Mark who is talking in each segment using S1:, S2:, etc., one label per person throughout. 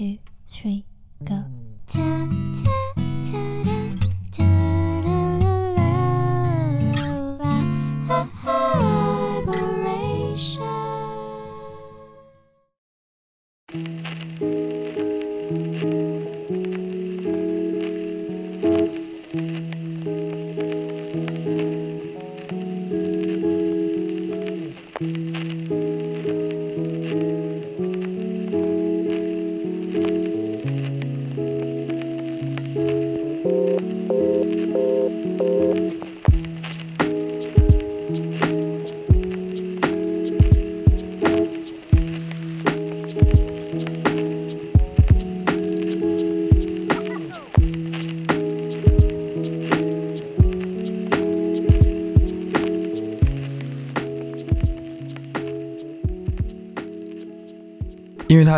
S1: two, three, go. Ta ta ta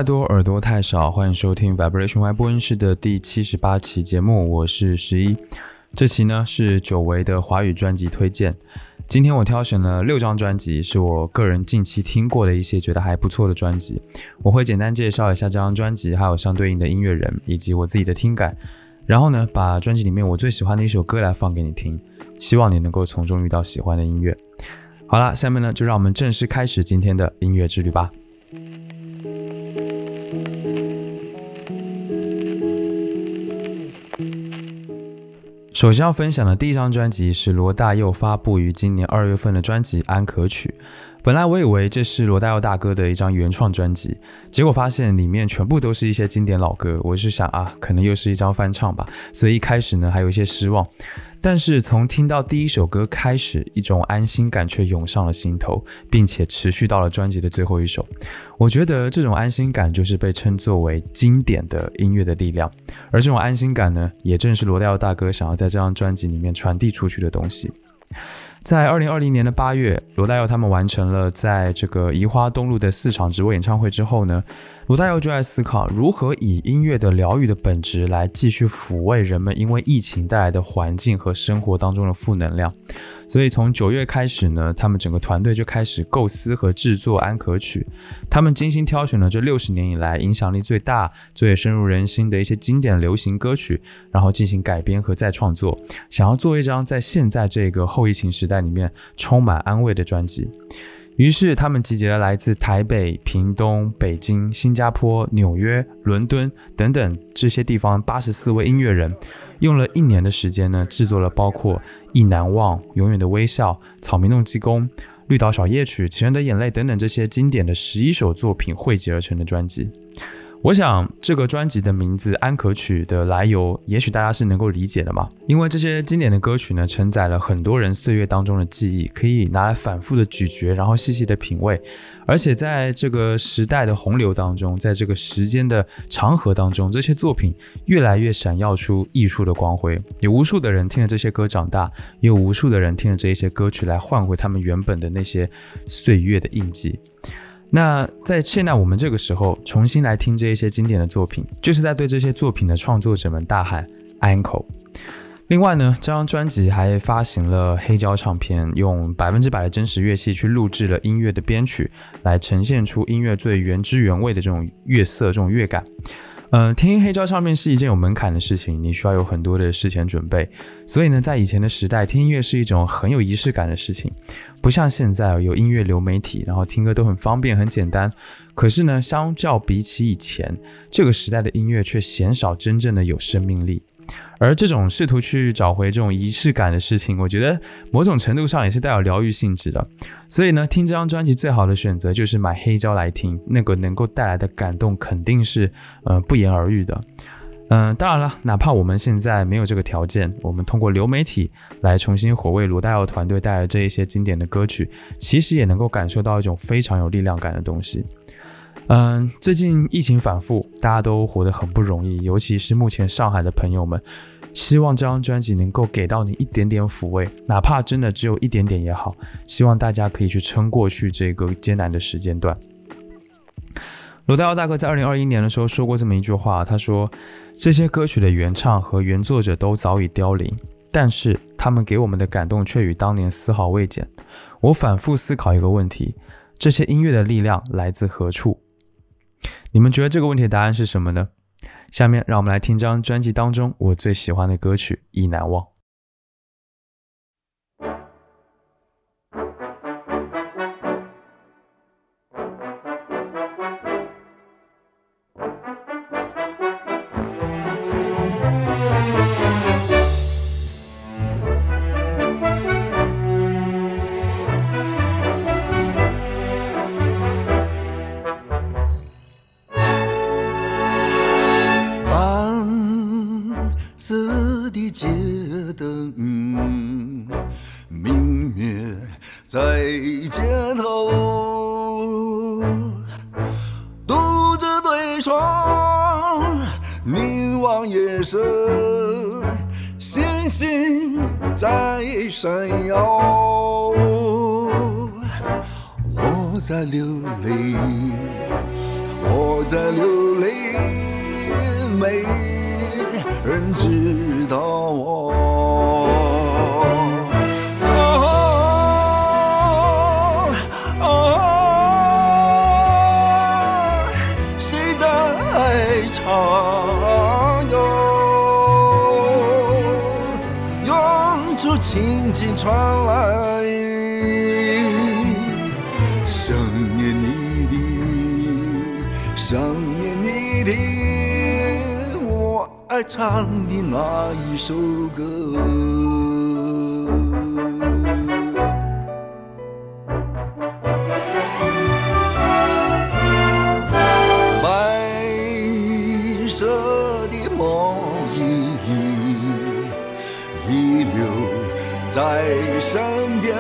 S2: 太多，耳朵太少，欢迎收听 Vibration Y 播音室的第七十八期节目，我是十一。这期呢是久违的华语专辑推荐。今天我挑选了六张专辑，是我个人近期听过的一些觉得还不错的专辑。我会简单介绍一下这张专辑，还有相对应的音乐人以及我自己的听感。然后呢，把专辑里面我最喜欢的一首歌来放给你听，希望你能够从中遇到喜欢的音乐。好了，下面呢就让我们正式开始今天的音乐之旅吧。首先要分享的第一张专辑是罗大佑发布于今年二月份的专辑《安可曲》。本来我以为这是罗大佑大哥的一张原创专辑，结果发现里面全部都是一些经典老歌。我是想啊，可能又是一张翻唱吧，所以一开始呢还有一些失望。但是从听到第一首歌开始，一种安心感却涌上了心头，并且持续到了专辑的最后一首。我觉得这种安心感就是被称作为经典的音乐的力量，而这种安心感呢，也正是罗大佑大哥想要在这张专辑里面传递出去的东西。在二零二零年的八月，罗大佑他们完成了在这个移花东路的四场直播演唱会之后呢，罗大佑就在思考如何以音乐的疗愈的本质来继续抚慰人们因为疫情带来的环境和生活当中的负能量。所以从九月开始呢，他们整个团队就开始构思和制作《安可曲》，他们精心挑选了这六十年以来影响力最大、最深入人心的一些经典流行歌曲，然后进行改编和再创作，想要做一张在现在这个后疫情时代里面充满安慰的专辑。于是，他们集结了来自台北、屏东、北京、新加坡、纽约、伦敦等等这些地方八十四位音乐人，用了一年的时间呢，制作了包括《意难忘》《永远的微笑》《草莓弄鸡公》《绿岛小夜曲》《情人的眼泪》等等这些经典的十一首作品汇集而成的专辑。我想这个专辑的名字《安可曲》的来由，也许大家是能够理解的嘛。因为这些经典的歌曲呢，承载了很多人岁月当中的记忆，可以拿来反复的咀嚼，然后细细的品味。而且在这个时代的洪流当中，在这个时间的长河当中，这些作品越来越闪耀出艺术的光辉。有无数的人听着这些歌长大，也有无数的人听着这些歌曲来换回他们原本的那些岁月的印记。那在现在我们这个时候重新来听这一些经典的作品，就是在对这些作品的创作者们大喊 “uncle”。另外呢，这张专辑还发行了黑胶唱片，用百分之百的真实乐器去录制了音乐的编曲，来呈现出音乐最原汁原味的这种乐色、这种乐感。嗯，听黑胶唱片是一件有门槛的事情，你需要有很多的事前准备。所以呢，在以前的时代，听音乐是一种很有仪式感的事情，不像现在有音乐流媒体，然后听歌都很方便、很简单。可是呢，相较比起以前，这个时代的音乐却鲜少真正的有生命力。而这种试图去找回这种仪式感的事情，我觉得某种程度上也是带有疗愈性质的。所以呢，听这张专辑最好的选择就是买黑胶来听，那个能够带来的感动肯定是呃不言而喻的。嗯，当然了，哪怕我们现在没有这个条件，我们通过流媒体来重新活为罗大佑团队带来这一些经典的歌曲，其实也能够感受到一种非常有力量感的东西。嗯，最近疫情反复，大家都活得很不容易，尤其是目前上海的朋友们。希望这张专辑能够给到你一点点抚慰，哪怕真的只有一点点也好。希望大家可以去撑过去这个艰难的时间段。罗大佑大哥在二零二一年的时候说过这么一句话，他说：“这些歌曲的原唱和原作者都早已凋零，但是他们给我们的感动却与当年丝毫未减。”我反复思考一个问题：这些音乐的力量来自何处？你们觉得这个问题的答案是什么呢？下面让我们来听张专辑当中我最喜欢的歌曲《意难忘》。
S3: 的灯，明灭在街头，独自对窗凝望夜色，星星在闪耀，我在流泪，我在流泪，泪。人知道我。哦哦，谁在唱哟？远处轻轻传唱的那一首歌，白色的毛衣遗留在身边，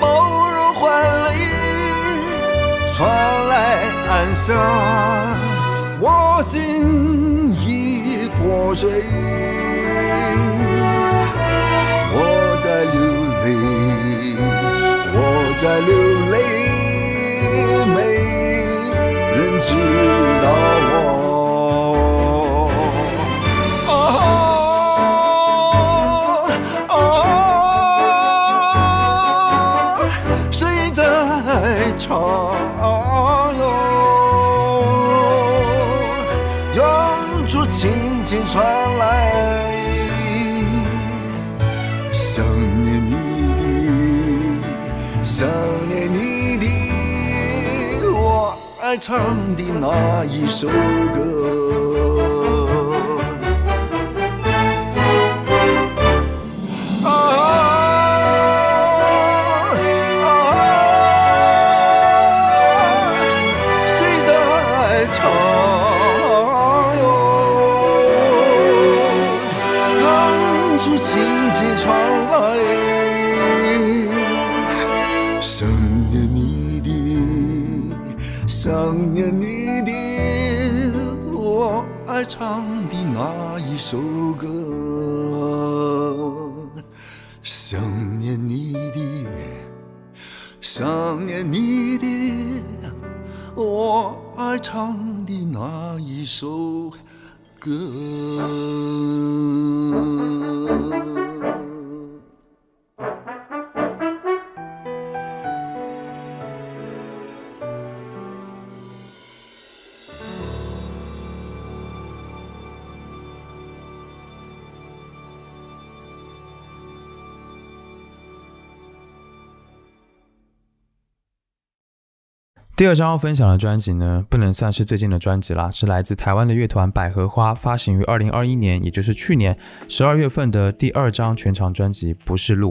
S3: 某人怀里传来暗香。我心已破碎，我在流泪，我在流泪，没人知道我。唱的那一首歌。想念你的，想念你的，我爱唱的那一首歌。
S2: 第二张要分享的专辑呢，不能算是最近的专辑啦，是来自台湾的乐团百合花发行于二零二一年，也就是去年十二月份的第二张全长专辑《不是路》。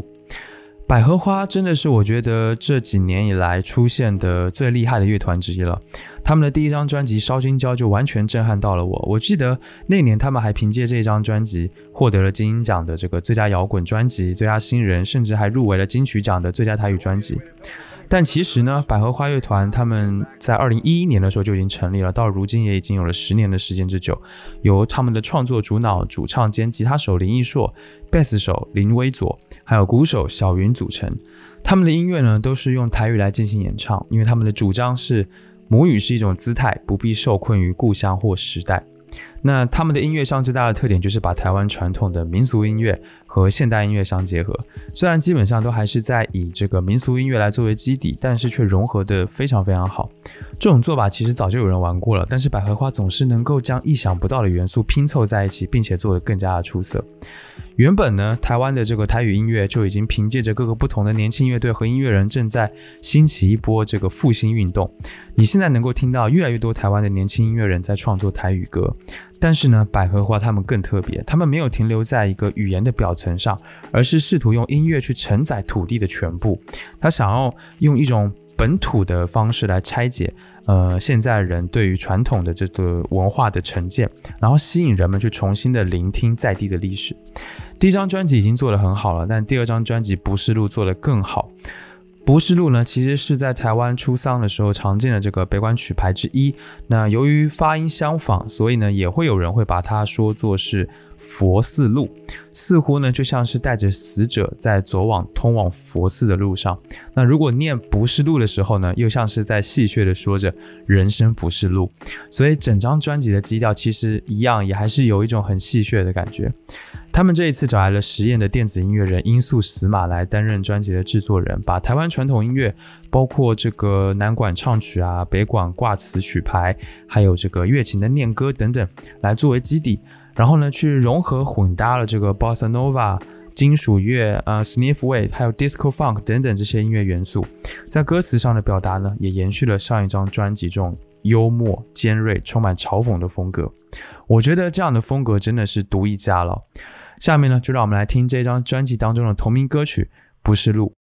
S2: 百合花真的是我觉得这几年以来出现的最厉害的乐团之一了。他们的第一张专辑《烧金胶》就完全震撼到了我。我记得那年他们还凭借这张专辑获得了金鹰奖的这个最佳摇滚专辑、最佳新人，甚至还入围了金曲奖的最佳台语专辑。但其实呢，百合花乐团他们在二零一一年的时候就已经成立了，到如今也已经有了十年的时间之久。由他们的创作主脑、主唱兼吉他手林奕硕、贝斯手林威佐，还有鼓手小云组成。他们的音乐呢，都是用台语来进行演唱，因为他们的主张是母语是一种姿态，不必受困于故乡或时代。那他们的音乐上最大的特点就是把台湾传统的民俗音乐和现代音乐相结合。虽然基本上都还是在以这个民俗音乐来作为基底，但是却融合的非常非常好。这种做法其实早就有人玩过了，但是百合花总是能够将意想不到的元素拼凑在一起，并且做得更加的出色。原本呢，台湾的这个台语音乐就已经凭借着各个不同的年轻乐队和音乐人，正在兴起一波这个复兴运动。你现在能够听到越来越多台湾的年轻音乐人在创作台语歌，但是呢，百合花他们更特别，他们没有停留在一个语言的表层上，而是试图用音乐去承载土地的全部。他想要用一种本土的方式来拆解，呃，现在人对于传统的这个文化的成见，然后吸引人们去重新的聆听在地的历史。第一张专辑已经做得很好了，但第二张专辑《不是路》做得更好。《不是路》呢，其实是在台湾出丧的时候常见的这个悲管曲牌之一。那由于发音相仿，所以呢，也会有人会把它说作是。佛寺路似乎呢就像是带着死者在走往通往佛寺的路上。那如果念不是路的时候呢，又像是在戏谑的说着人生不是路。所以整张专辑的基调其实一样，也还是有一种很戏谑的感觉。他们这一次找来了实验的电子音乐人音速死马来担任专辑的制作人，把台湾传统音乐，包括这个南管唱曲啊、北管挂词曲牌，还有这个乐琴的念歌等等，来作为基底。然后呢，去融合混搭了这个 bossa nova、金属乐、呃 sniff wave，还有 disco funk 等等这些音乐元素，在歌词上的表达呢，也延续了上一张专辑这种幽默、尖锐、充满嘲讽的风格。我觉得这样的风格真的是独一家了。下面呢，就让我们来听这张专辑当中的同名歌曲《不是路》。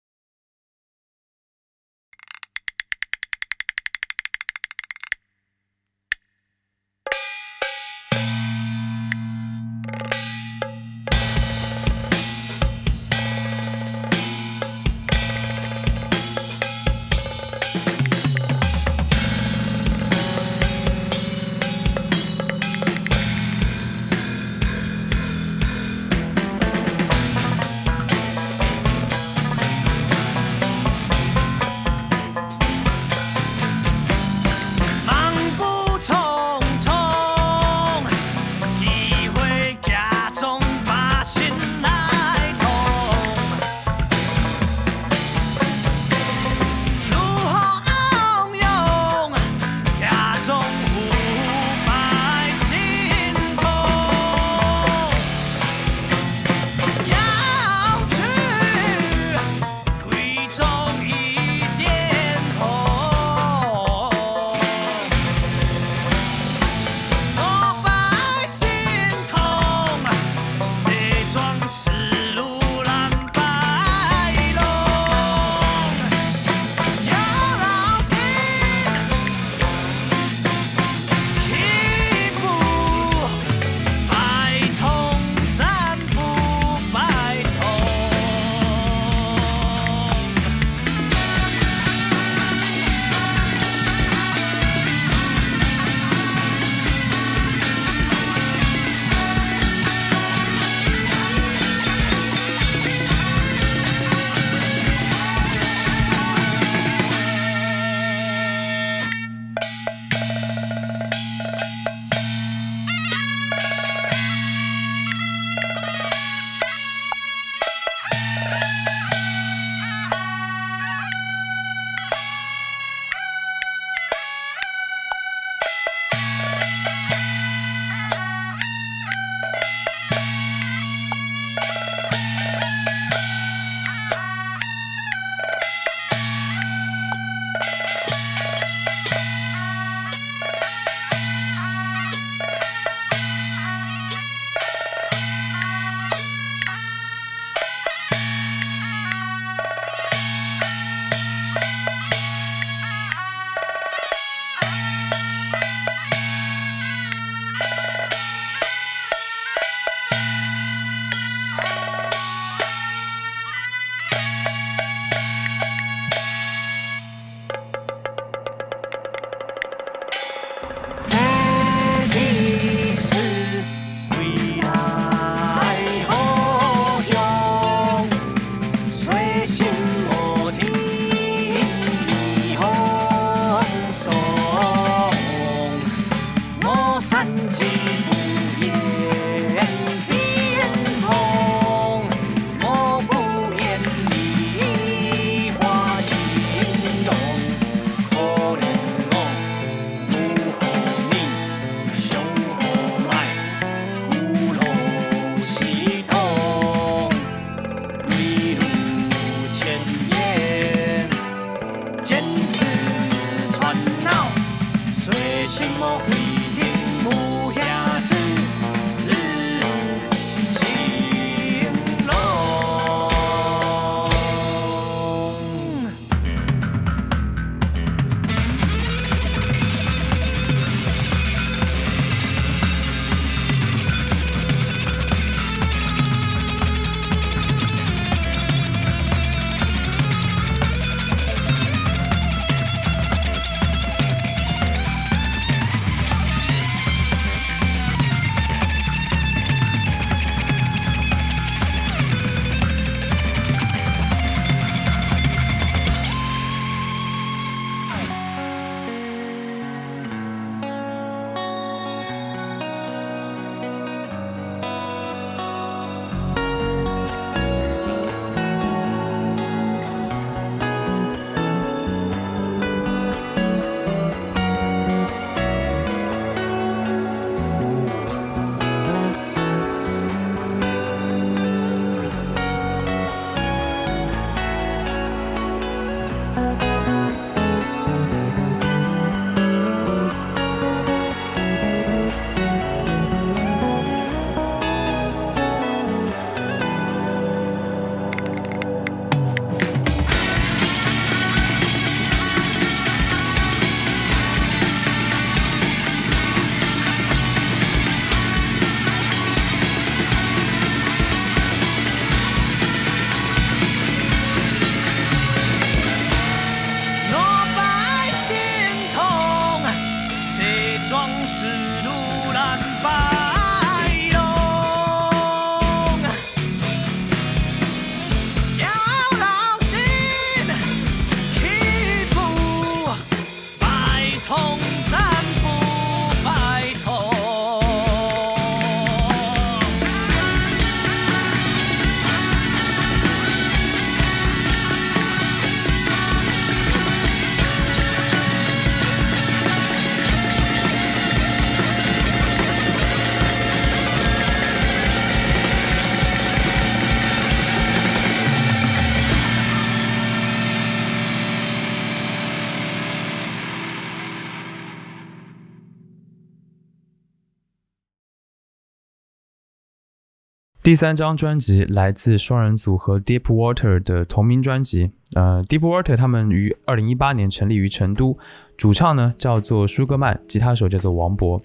S2: 第三张专辑来自双人组合 Deep Water 的同名专辑。呃，Deep Water 他们于二零一八年成立于成都，主唱呢叫做舒格曼，吉他手叫做王博。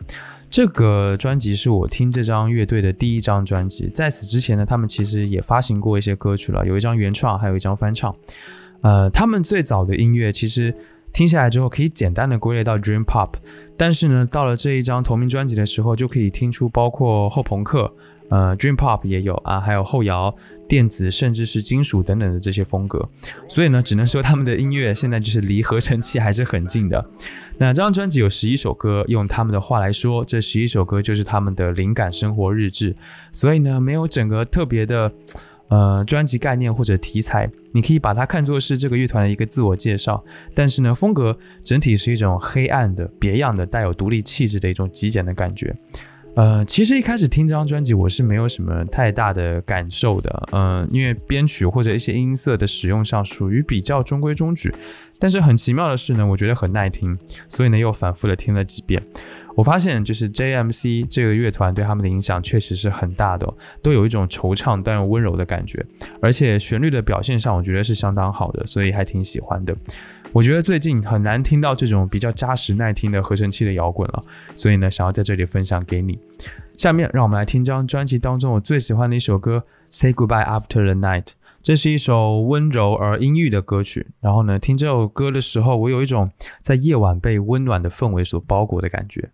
S2: 这个专辑是我听这张乐队的第一张专辑，在此之前呢，他们其实也发行过一些歌曲了，有一张原创，还有一张翻唱。呃，他们最早的音乐其实听下来之后，可以简单的归类到 Dream Pop，但是呢，到了这一张同名专辑的时候，就可以听出包括后朋克。呃，Dream Pop 也有啊，还有后摇、电子，甚至是金属等等的这些风格。所以呢，只能说他们的音乐现在就是离合成器还是很近的。那这张专辑有十一首歌，用他们的话来说，这十一首歌就是他们的灵感生活日志。所以呢，没有整个特别的呃专辑概念或者题材，你可以把它看作是这个乐团的一个自我介绍。但是呢，风格整体是一种黑暗的、别样的、带有独立气质的一种极简的感觉。呃，其实一开始听这张专辑，我是没有什么太大的感受的，呃，因为编曲或者一些音色的使用上属于比较中规中矩。但是很奇妙的是呢，我觉得很耐听，所以呢又反复的听了几遍。我发现就是 JMC 这个乐团对他们的影响确实是很大的、都有一种惆怅但又温柔的感觉，而且旋律的表现上，我觉得是相当好的，所以还挺喜欢的。我觉得最近很难听到这种比较扎实耐听的合成器的摇滚了，所以呢，想要在这里分享给你。下面让我们来听张专辑当中我最喜欢的一首歌《Say Goodbye After the Night》。这是一首温柔而阴郁的歌曲。然后呢，听这首歌的时候，我有一种在夜晚被温暖的氛围所包裹的感觉。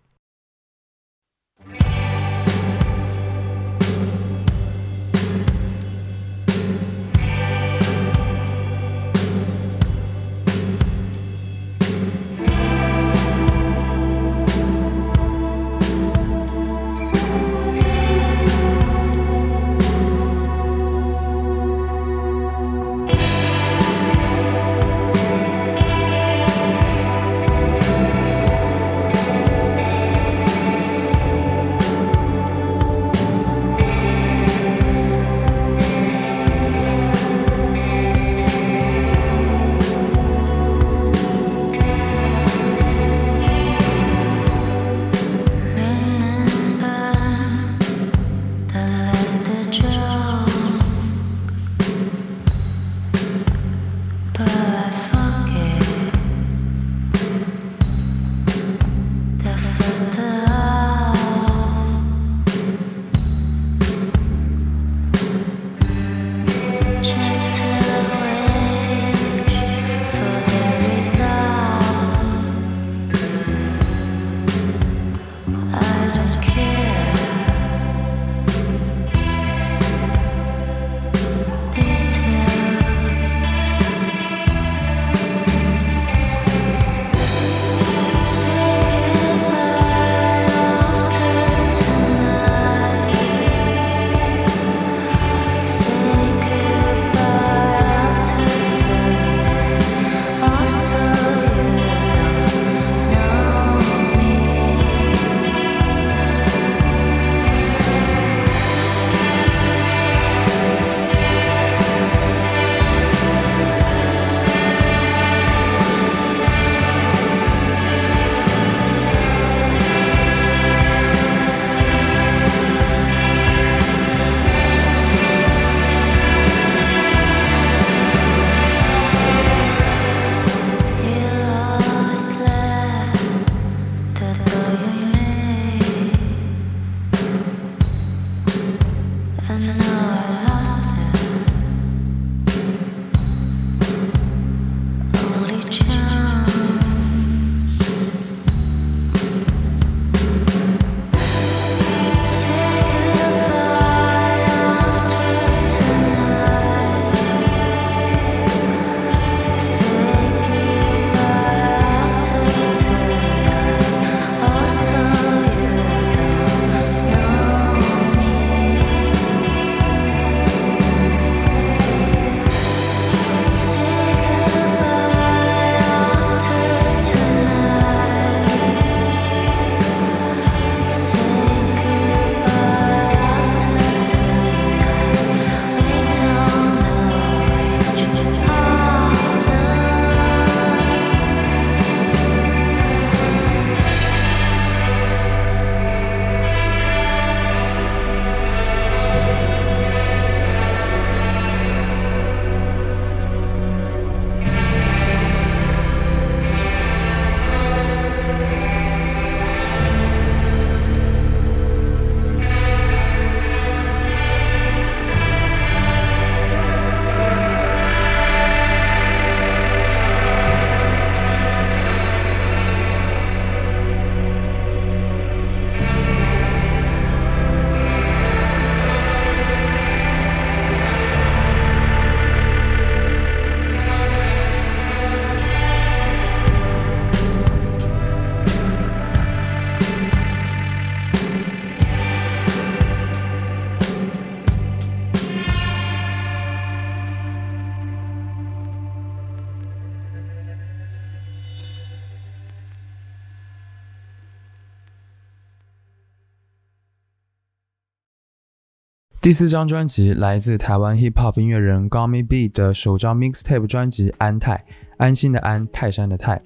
S2: 第四张专辑来自台湾 hip hop 音乐人 Gummy B 的首张 mixtape 专辑《安泰》，安心的安，泰山的泰。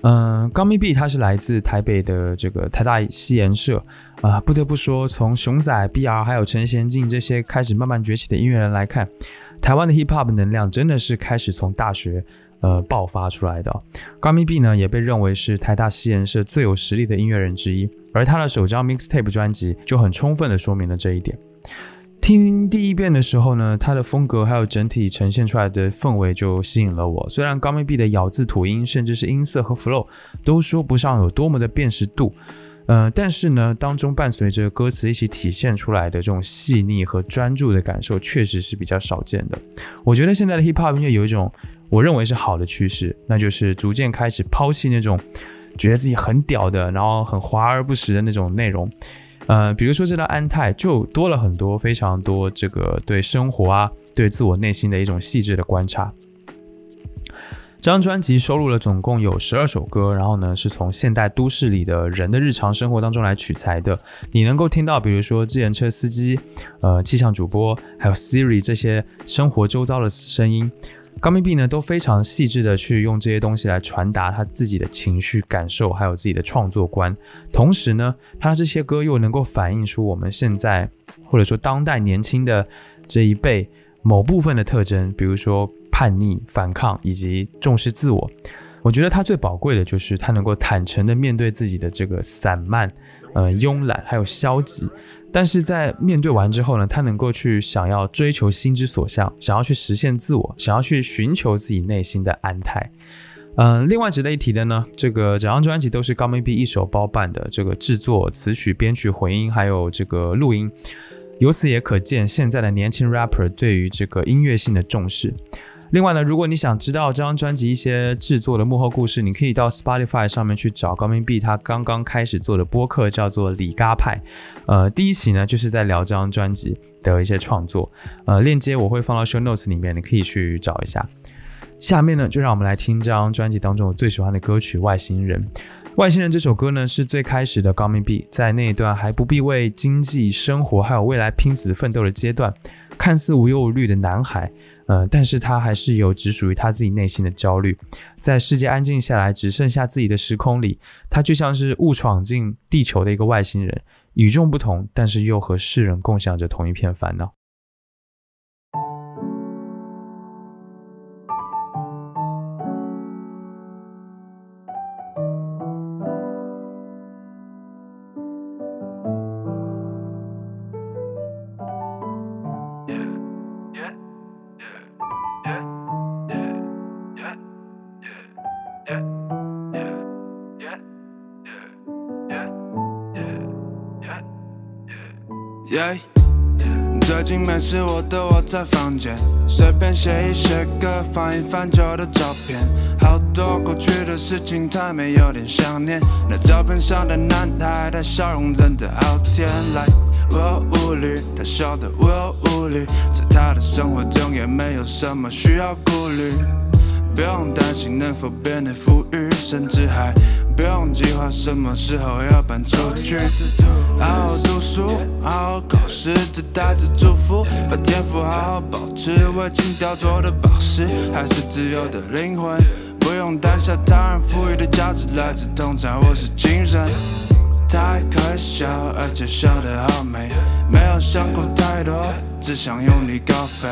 S2: 嗯，Gummy B 他是来自台北的这个台大西研社啊、不得不说，从熊仔、BR 还有陈贤进这些开始慢慢崛起的音乐人来看，台湾的 hip hop 能量真的是开始从大学呃爆发出来的。Gummy B 呢也被认为是台大西研社最有实力的音乐人之一，而他的首张 mixtape 专辑就很充分的说明了这一点。听第一遍的时候呢，它的风格还有整体呈现出来的氛围就吸引了我。虽然高密 B 的咬字吐音，甚至是音色和 flow 都说不上有多么的辨识度，呃，但是呢，当中伴随着歌词一起体现出来的这种细腻和专注的感受，确实是比较少见的。我觉得现在的 hip hop 音乐有一种我认为是好的趋势，那就是逐渐开始抛弃那种觉得自己很屌的，然后很华而不实的那种内容。呃，比如说这张安泰就多了很多非常多这个对生活啊，对自我内心的一种细致的观察。这张专辑收录了总共有十二首歌，然后呢是从现代都市里的人的日常生活当中来取材的。你能够听到，比如说自行车司机、呃气象主播，还有 Siri 这些生活周遭的声音。高密 B 呢都非常细致的去用这些东西来传达他自己的情绪感受，还有自己的创作观。同时呢，他这些歌又能够反映出我们现在或者说当代年轻的这一辈某部分的特征，比如说叛逆、反抗以及重视自我。我觉得他最宝贵的就是他能够坦诚的面对自己的这个散漫、呃慵懒还有消极。但是在面对完之后呢，他能够去想要追求心之所向，想要去实现自我，想要去寻求自己内心的安泰。嗯、另外值得一提的呢，这个整张专辑都是高明 B 一手包办的，这个制作、词曲、编曲、混音，还有这个录音。由此也可见现在的年轻 rapper 对于这个音乐性的重视。另外呢，如果你想知道这张专辑一些制作的幕后故事，你可以到 Spotify 上面去找高明 B 他刚刚开始做的播客，叫做李嘎派。呃，第一期呢就是在聊这张专辑的一些创作，呃，链接我会放到 show notes 里面，你可以去找一下。下面呢，就让我们来听这张专辑当中我最喜欢的歌曲《外星人》。《外星人》这首歌呢，是最开始的高明 B 在那一段还不必为经济、生活还有未来拼死奋斗的阶段，看似无忧无虑的男孩。呃，但是他还是有只属于他自己内心的焦虑，在世界安静下来，只剩下自己的时空里，他就像是误闯进地球的一个外星人，与众不同，但是又和世人共享着同一片烦恼。
S4: 最近没事我都窝在房间，随便写一写歌，翻一翻旧的照片，好多过去的事情，太美有点想念。那照片上的男孩，他笑容真的好甜。来，我无虑，他笑得我无虑，在他的生活中也没有什么需要顾虑。不用担心能否变得富裕，甚至还不用计划什么时候要搬出去。好好读书，好好考试，只带着祝福，把天赋好好保持。未经雕琢的宝石，还是自由的灵魂。不用担心他人赋予的价值来自同在我是精神。太可笑，而且笑得好美，没有想过太多，只想用力高飞。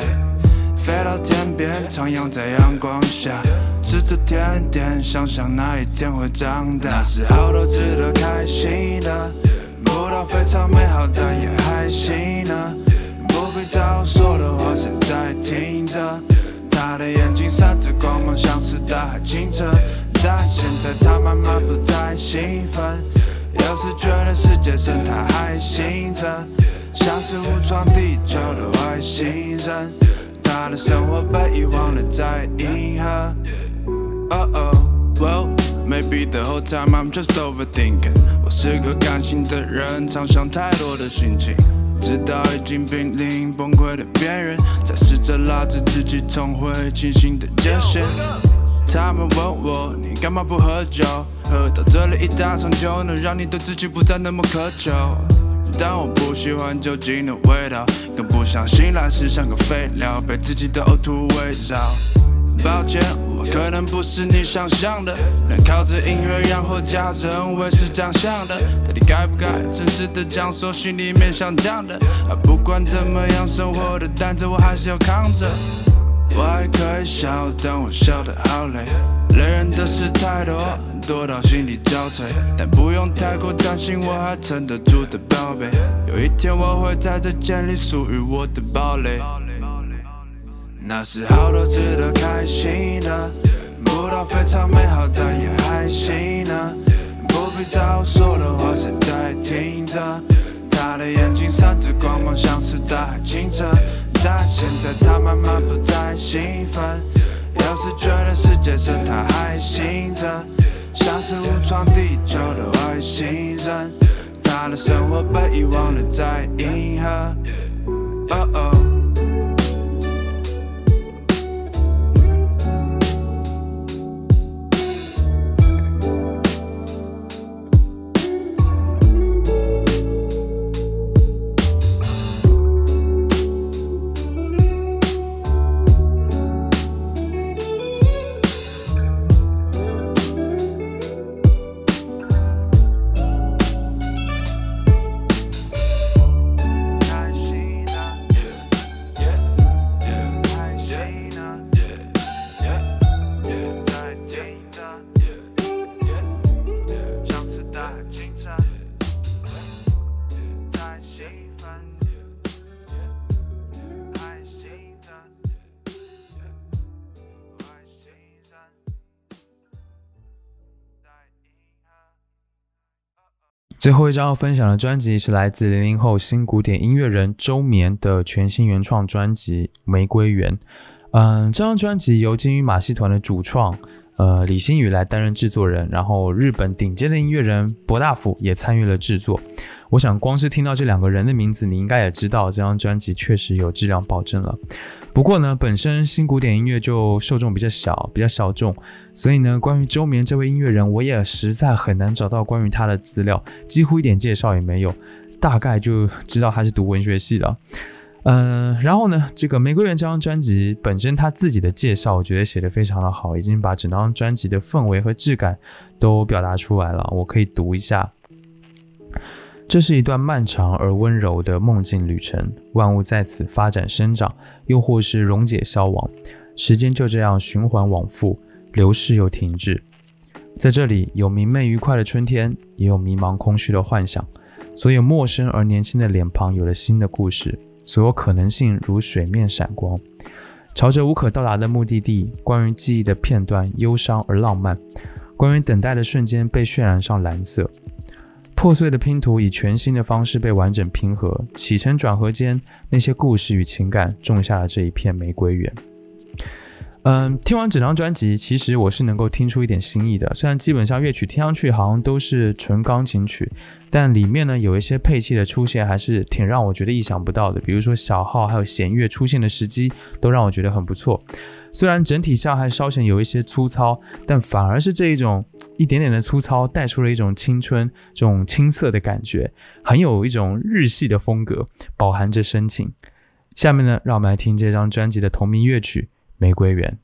S4: 飞到天边，徜徉在阳光下，吃着甜点，想想那一天会长大。那是好多值得开心的，到非常美好，但也还行呢。不必在乎说的话，谁在听着？他的眼睛闪着光芒，像是大海清澈。但现在他慢慢不再兴奋，有时觉得世界真太还醒着，像是误闯地球的外星人。他的生活被遗忘了在银河。Oh oh, well, maybe the whole time I'm just overthinking。我是个感性的人，常想太多的心情，直到已经濒临崩溃的边缘，才试着拉着自己重回清醒的界限。他们问我你干嘛不喝酒？喝到这里一大场就能让你对自己不再那么苛求。但我不喜欢酒精的味道，更不想醒来时像个废料，被自己的呕吐围绕。抱歉，我可能不是你想象的，能靠着音乐养活家人，我也是这样想的。到底该不该真实的讲说心里面想讲的？啊，不管怎么样，生活的担子我还是要扛着。我还可以笑，但我笑得好累。累人的事太多，多到心力交瘁。但不用太过担心，我还撑得住的宝贝。有一天我会在这建立属于我的堡垒。那是好多值得开心的，不到非常美好，但也还行呢。不必在乎说的话，谁在听着？他的眼睛闪着光芒，像是大海清澈。但现在他慢慢不再兴奋，有时觉得世界真他还醒着，像是误闯地球的外星人。他的生活被遗忘了在银河。哦哦。
S2: 最后一张要分享的专辑是来自零零后新古典音乐人周眠的全新原创专辑《玫瑰园》。嗯，这张专辑由金鱼马戏团的主创呃李新宇来担任制作人，然后日本顶尖的音乐人博大辅也参与了制作。我想光是听到这两个人的名字，你应该也知道这张专辑确实有质量保证了。不过呢，本身新古典音乐就受众比较小，比较小众，所以呢，关于周眠这位音乐人，我也实在很难找到关于他的资料，几乎一点介绍也没有，大概就知道他是读文学系的。嗯、然后呢，这个《玫瑰园》这张专辑本身他自己的介绍，我觉得写得非常的好，已经把整张专辑的氛围和质感都表达出来了。我可以读一下。这是一段漫长而温柔的梦境旅程，万物在此发展生长，又或是溶解消亡，时间就这样循环往复，流逝又停滞。在这里，有明媚愉快的春天，也有迷茫空虚的幻想。所有陌生而年轻的脸庞有了新的故事，所有可能性如水面闪光。朝着无可到达的目的地，关于记忆的片段，忧伤而浪漫；关于等待的瞬间，被渲染上蓝色。破碎的拼图以全新的方式被完整拼合，起承转合间，那些故事与情感种下了这一片玫瑰园。嗯，听完整张专辑，其实我是能够听出一点新意的。虽然基本上乐曲听上去好像都是纯钢琴曲，但里面呢有一些配器的出现还是挺让我觉得意想不到的。比如说小号还有弦乐出现的时机，都让我觉得很不错。虽然整体上还稍显有一些粗糙，但反而是这一种一点点的粗糙带出了一种青春、这种青涩的感觉，很有一种日系的风格，饱含着深情。下面呢，让我们来听这张专辑的同名乐曲《玫瑰园》。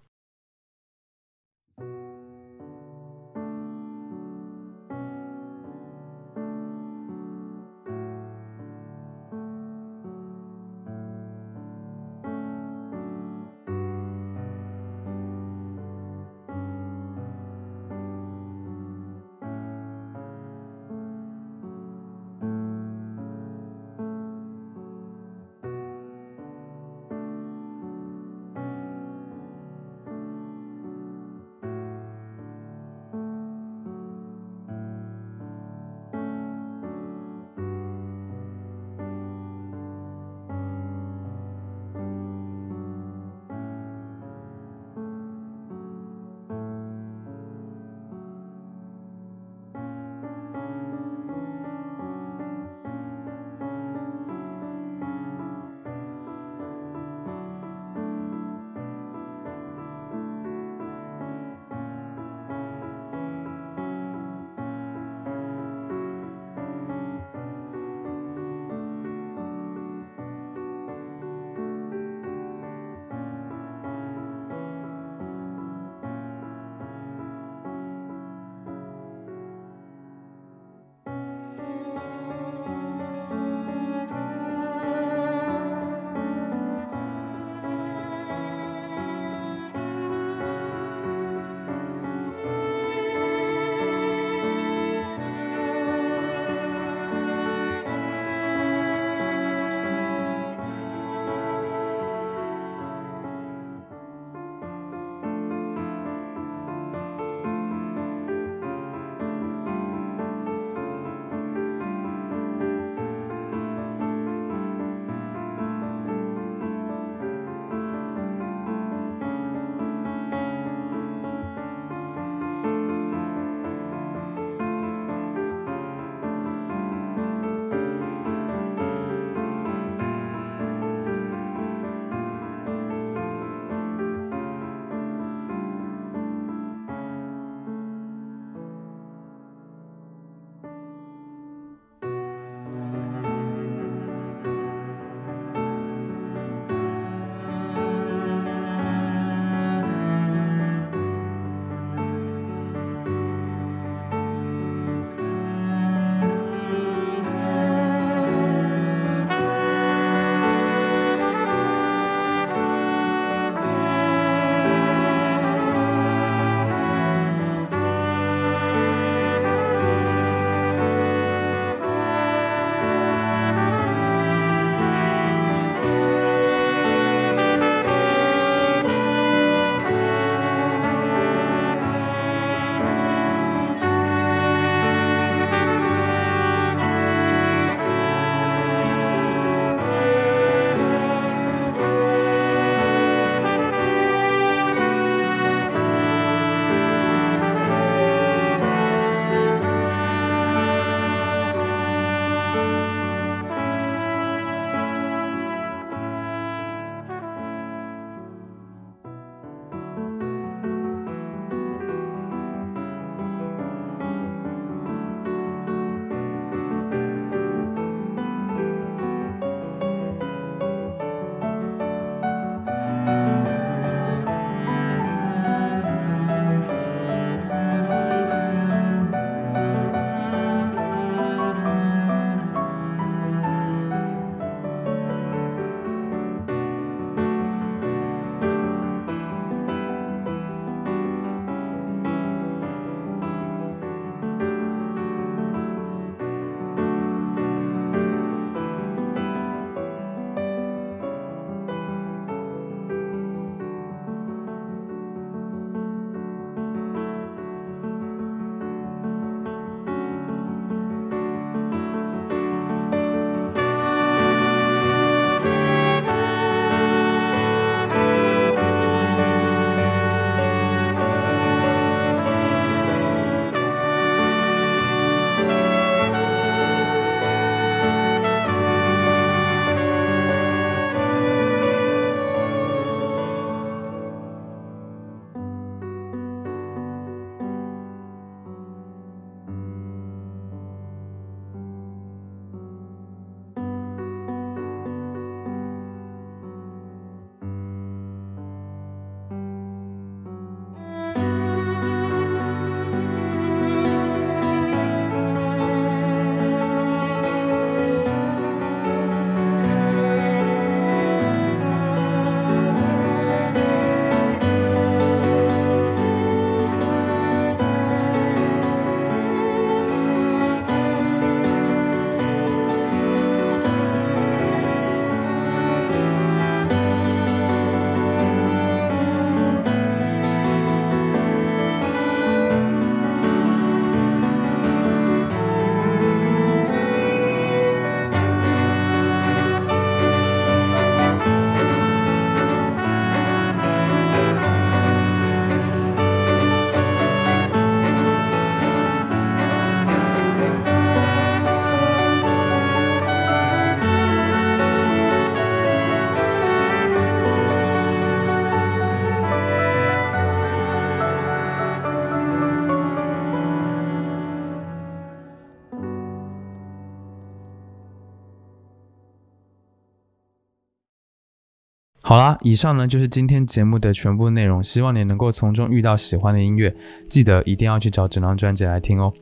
S2: 以上呢就是今天节目的全部内容，希望你能够从中遇到喜欢的音乐，记得一定要去找整张专辑来听哦。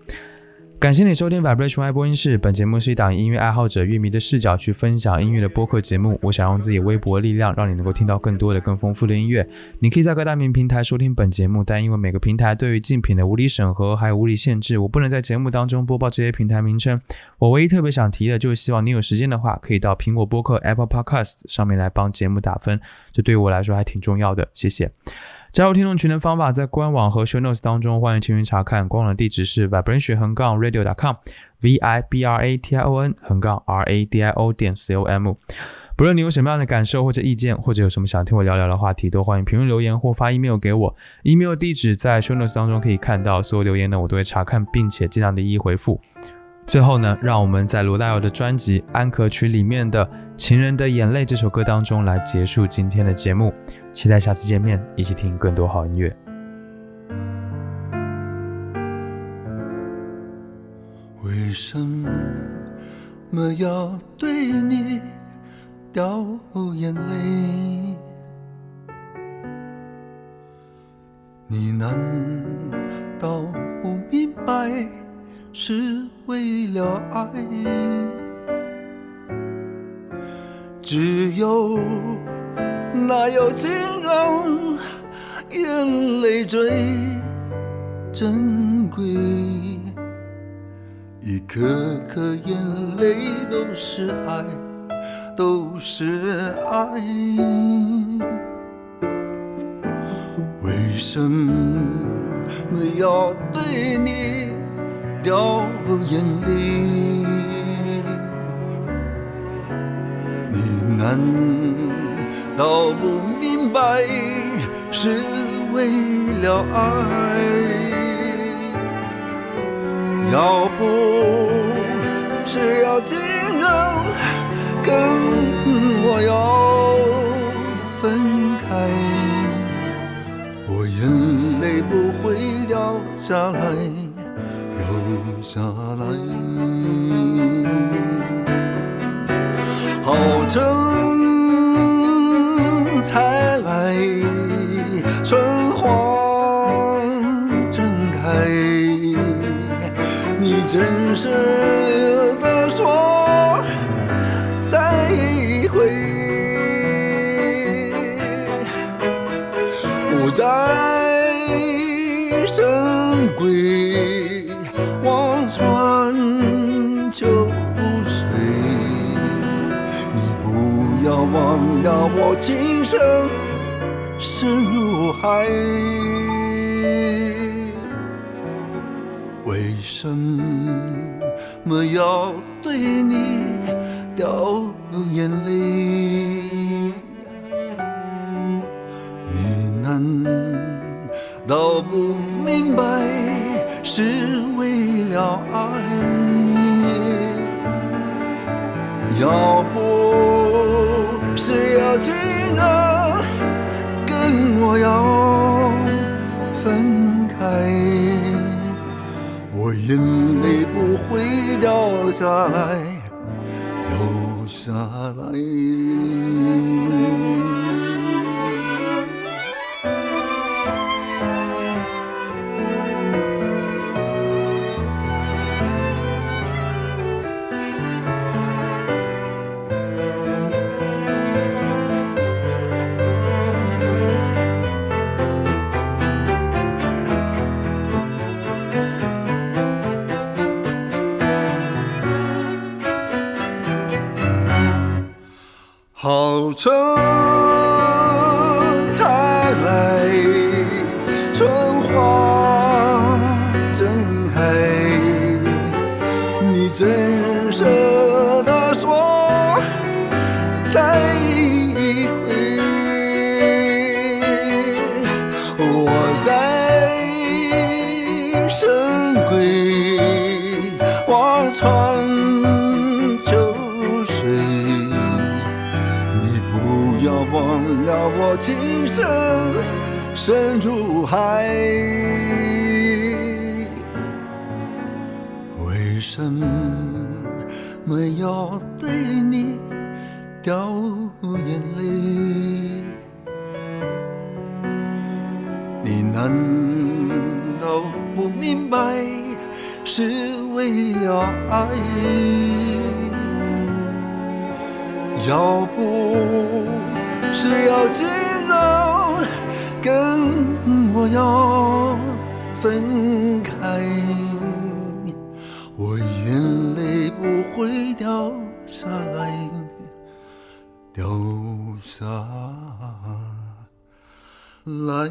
S2: 感谢你收听 Vibration Y 播音室，本节目是一档音乐爱好者、乐迷的视角去分享音乐的播客节目。我想用自己微薄的力量，让你能够听到更多的、更丰富的音乐。你可以在各大名平台收听本节目，但因为每个平台对于竞品的无理审核还有无理限制，我不能在节目当中播报这些平台名称。我唯一特别想提的就是，希望你有时间的话，可以到苹果播客 Apple Podcast 上面来帮节目打分，这对于我来说还挺重要的。谢谢。加入听众群的方法在官网和 show notes 当中，欢迎前去查看。官网的地址是 vibration 横杠 radio.com，v i b r a t i o n 横杠 r a d i o 点 c o m。不论你有什么样的感受或者意见，或者有什么想听我聊聊的话题，都欢迎评论留言或发 email 给我。email 地址在 show notes 当中可以看到，所有留言呢我都会查看，并且尽量的一一回复。最后呢，让我们在罗大佑的专辑《安可曲》里面的《情人的眼泪》这首歌当中来结束今天的节目。期待下次见面，一起听更多好音乐。
S3: 为什么要对你掉眼泪？你难道不明白是为了爱？只有那有情人眼泪最珍贵。一颗颗眼泪都是爱，都是爱。为什么要掉眼泪？你难道不明白是为了爱？要不是有情人跟我要分开，我眼泪不会掉下来，下来。好春才来，春花正开。你真实的说再会，不再让我今生深入海。为什么要对你掉眼泪？你难道不明白是为了爱？要不情人跟我要分开。我眼泪不会掉下来，掉下来。好春才来，春花正开。你真舍得说再会？我在深闺望穿把我今生深入海。为什么要对你掉眼泪？你难道不明白，是为了爱？要不。只要今后跟我要分开，我眼泪不会掉下来，掉下来。